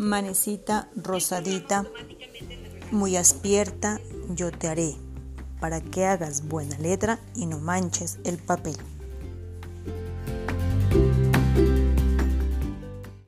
Manecita rosadita, muy aspierta, yo te haré, para que hagas buena letra y no manches el papel.